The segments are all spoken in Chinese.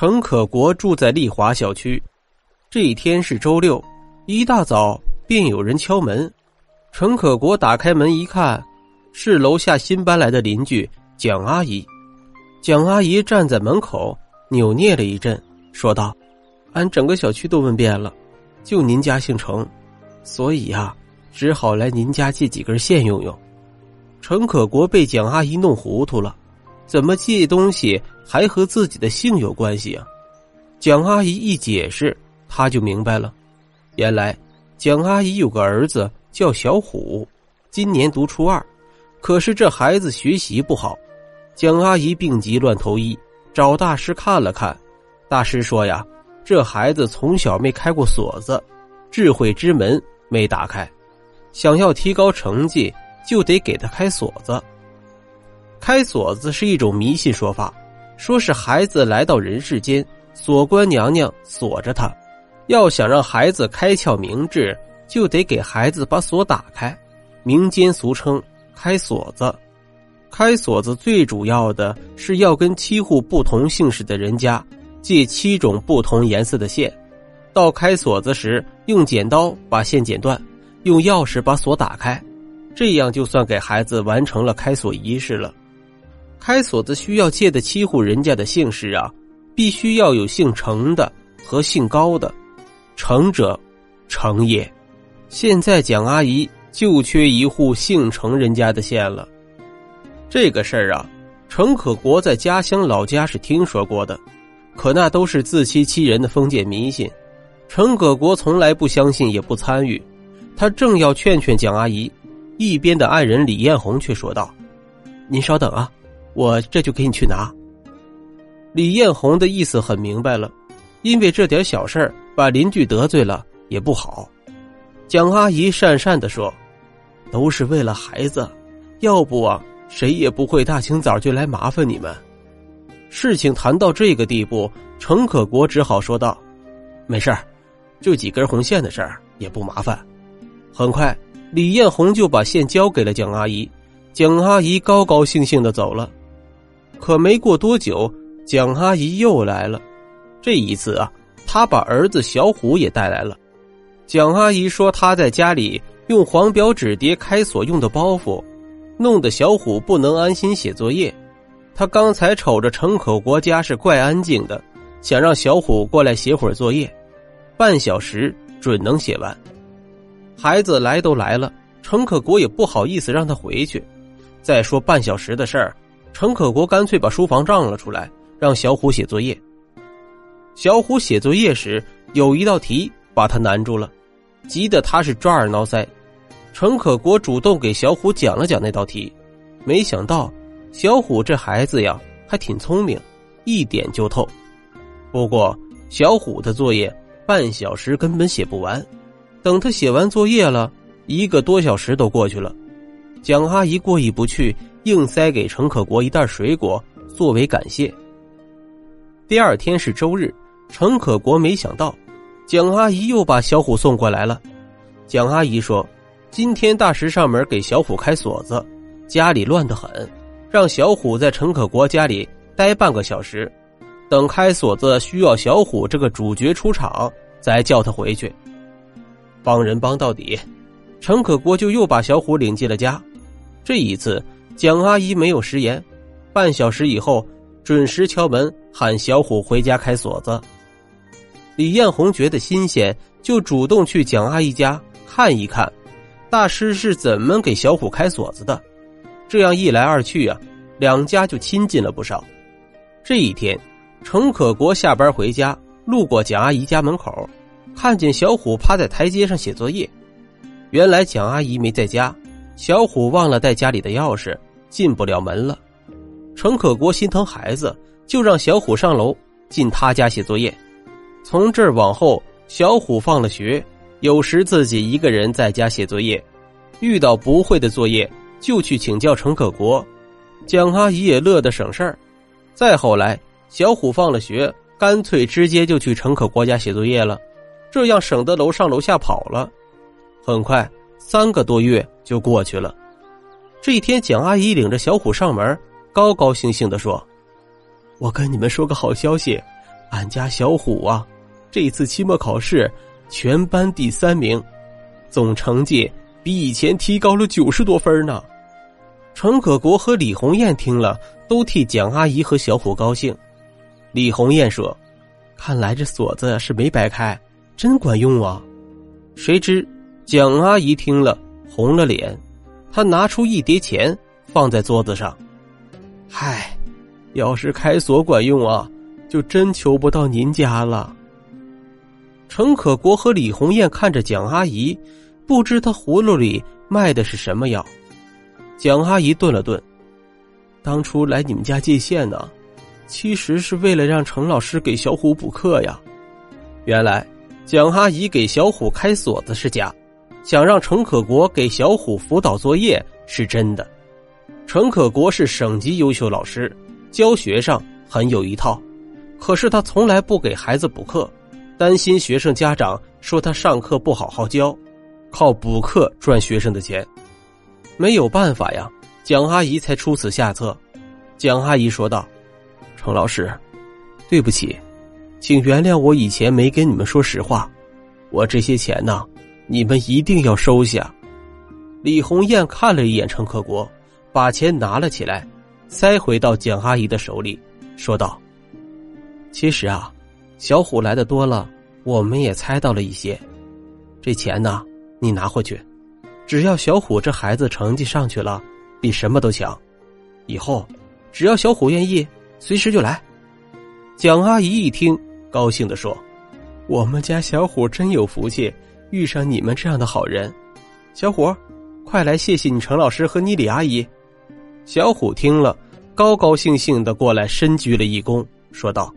陈可国住在丽华小区。这一天是周六，一大早便有人敲门。陈可国打开门一看，是楼下新搬来的邻居蒋阿姨。蒋阿姨站在门口，扭捏了一阵，说道：“俺整个小区都问遍了，就您家姓程，所以呀，只好来您家借几根线用用。”陈可国被蒋阿姨弄糊涂了，怎么借东西还和自己的姓有关系啊？蒋阿姨一解释，他就明白了。原来，蒋阿姨有个儿子叫小虎，今年读初二，可是这孩子学习不好。蒋阿姨病急乱投医，找大师看了看，大师说呀，这孩子从小没开过锁子，智慧之门没打开，想要提高成绩。就得给他开锁子。开锁子是一种迷信说法，说是孩子来到人世间，锁官娘娘锁着他，要想让孩子开窍明智，就得给孩子把锁打开。民间俗称开锁子。开锁子最主要的是要跟七户不同姓氏的人家借七种不同颜色的线，到开锁子时用剪刀把线剪断，用钥匙把锁打开。这样就算给孩子完成了开锁仪式了。开锁子需要借的七户人家的姓氏啊，必须要有姓程的和姓高的。程者，程也。现在蒋阿姨就缺一户姓程人家的线了。这个事儿啊，程可国在家乡老家是听说过的，可那都是自欺欺人的封建迷信。程可国从来不相信，也不参与。他正要劝劝蒋阿姨。一边的爱人李艳红却说道：“您稍等啊，我这就给你去拿。”李艳红的意思很明白了，因为这点小事把邻居得罪了也不好。蒋阿姨讪讪的说：“都是为了孩子，要不啊，谁也不会大清早就来麻烦你们。”事情谈到这个地步，程可国只好说道：“没事就几根红线的事儿，也不麻烦。”很快。李艳红就把线交给了蒋阿姨，蒋阿姨高高兴兴的走了。可没过多久，蒋阿姨又来了。这一次啊，她把儿子小虎也带来了。蒋阿姨说，她在家里用黄表纸叠开锁用的包袱，弄得小虎不能安心写作业。她刚才瞅着程可国家是怪安静的，想让小虎过来写会儿作业，半小时准能写完。孩子来都来了，程可国也不好意思让他回去。再说半小时的事儿，程可国干脆把书房让了出来，让小虎写作业。小虎写作业时，有一道题把他难住了，急得他是抓耳挠腮。程可国主动给小虎讲了讲那道题，没想到小虎这孩子呀还挺聪明，一点就透。不过小虎的作业半小时根本写不完。等他写完作业了，一个多小时都过去了。蒋阿姨过意不去，硬塞给程可国一袋水果作为感谢。第二天是周日，程可国没想到，蒋阿姨又把小虎送过来了。蒋阿姨说：“今天大石上门给小虎开锁子，家里乱得很，让小虎在程可国家里待半个小时，等开锁子需要小虎这个主角出场，再叫他回去。”帮人帮到底，程可国就又把小虎领进了家。这一次，蒋阿姨没有食言，半小时以后准时敲门喊小虎回家开锁子。李艳红觉得新鲜，就主动去蒋阿姨家看一看，大师是怎么给小虎开锁子的。这样一来二去啊，两家就亲近了不少。这一天，程可国下班回家，路过蒋阿姨家门口。看见小虎趴在台阶上写作业，原来蒋阿姨没在家，小虎忘了带家里的钥匙，进不了门了。程可国心疼孩子，就让小虎上楼进他家写作业。从这儿往后，小虎放了学，有时自己一个人在家写作业，遇到不会的作业就去请教程可国。蒋阿姨也乐得省事儿。再后来，小虎放了学，干脆直接就去程可国家写作业了。这样省得楼上楼下跑了。很快，三个多月就过去了。这一天，蒋阿姨领着小虎上门，高高兴兴的说：“我跟你们说个好消息，俺家小虎啊，这次期末考试全班第三名，总成绩比以前提高了九十多分呢。”陈可国和李红艳听了，都替蒋阿姨和小虎高兴。李红艳说：“看来这锁子是没白开，真管用啊！”谁知蒋阿姨听了红了脸，她拿出一叠钱放在桌子上。嗨，要是开锁管用啊，就真求不到您家了。陈可国和李红艳看着蒋阿姨，不知她葫芦里卖的是什么药。蒋阿姨顿了顿，当初来你们家借线呢，其实是为了让程老师给小虎补课呀。原来蒋阿姨给小虎开锁子是假，想让程可国给小虎辅导作业是真的。程可国是省级优秀老师，教学上很有一套，可是他从来不给孩子补课，担心学生家长说他上课不好好教，靠补课赚学生的钱。没有办法呀，蒋阿姨才出此下策。蒋阿姨说道：“程老师，对不起，请原谅我以前没跟你们说实话。我这些钱呢，你们一定要收下。”李红艳看了一眼陈可国，把钱拿了起来，塞回到蒋阿姨的手里，说道：“其实啊，小虎来的多了，我们也猜到了一些。这钱呢，你拿回去。”只要小虎这孩子成绩上去了，比什么都强。以后，只要小虎愿意，随时就来。蒋阿姨一听，高兴的说：“我们家小虎真有福气，遇上你们这样的好人。小虎，快来谢谢你程老师和你李阿姨。”小虎听了，高高兴兴的过来，深鞠了一躬，说道：“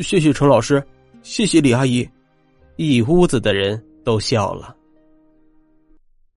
谢谢程老师，谢谢李阿姨。”一屋子的人都笑了。